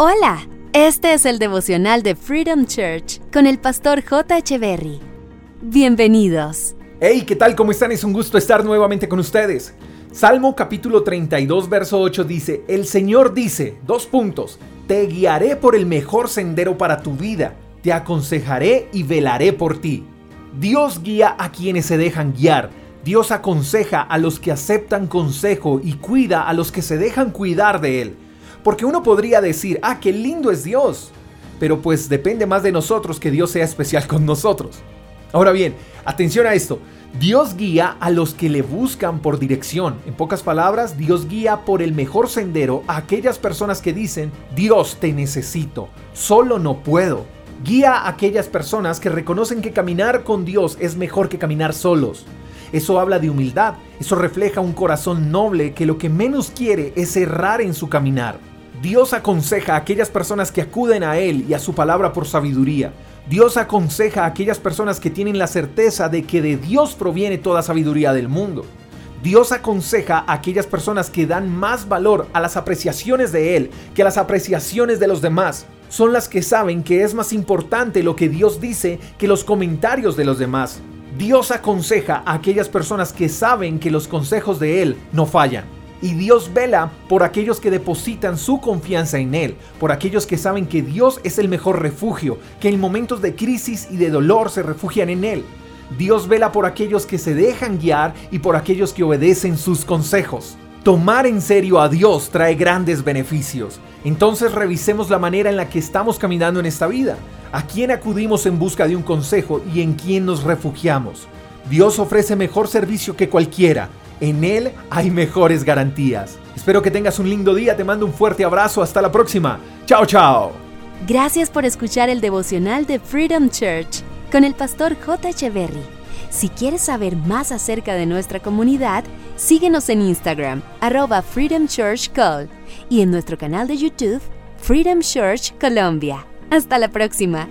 Hola, este es el devocional de Freedom Church con el pastor J. Berry. Bienvenidos. Hey, ¿qué tal? ¿Cómo están? Es un gusto estar nuevamente con ustedes. Salmo capítulo 32, verso 8 dice, El Señor dice, dos puntos, te guiaré por el mejor sendero para tu vida, te aconsejaré y velaré por ti. Dios guía a quienes se dejan guiar. Dios aconseja a los que aceptan consejo y cuida a los que se dejan cuidar de Él. Porque uno podría decir, ah, qué lindo es Dios. Pero pues depende más de nosotros que Dios sea especial con nosotros. Ahora bien, atención a esto. Dios guía a los que le buscan por dirección. En pocas palabras, Dios guía por el mejor sendero a aquellas personas que dicen, Dios te necesito, solo no puedo. Guía a aquellas personas que reconocen que caminar con Dios es mejor que caminar solos. Eso habla de humildad, eso refleja un corazón noble que lo que menos quiere es errar en su caminar. Dios aconseja a aquellas personas que acuden a Él y a su palabra por sabiduría. Dios aconseja a aquellas personas que tienen la certeza de que de Dios proviene toda sabiduría del mundo. Dios aconseja a aquellas personas que dan más valor a las apreciaciones de Él que a las apreciaciones de los demás. Son las que saben que es más importante lo que Dios dice que los comentarios de los demás. Dios aconseja a aquellas personas que saben que los consejos de Él no fallan. Y Dios vela por aquellos que depositan su confianza en Él, por aquellos que saben que Dios es el mejor refugio, que en momentos de crisis y de dolor se refugian en Él. Dios vela por aquellos que se dejan guiar y por aquellos que obedecen sus consejos. Tomar en serio a Dios trae grandes beneficios. Entonces revisemos la manera en la que estamos caminando en esta vida. ¿A quién acudimos en busca de un consejo y en quién nos refugiamos? Dios ofrece mejor servicio que cualquiera. En Él hay mejores garantías. Espero que tengas un lindo día. Te mando un fuerte abrazo. Hasta la próxima. Chao, chao. Gracias por escuchar el devocional de Freedom Church con el pastor J. Echeverry. Si quieres saber más acerca de nuestra comunidad, síguenos en Instagram, arroba Freedom Church y en nuestro canal de YouTube, Freedom Church Colombia. Hasta la próxima.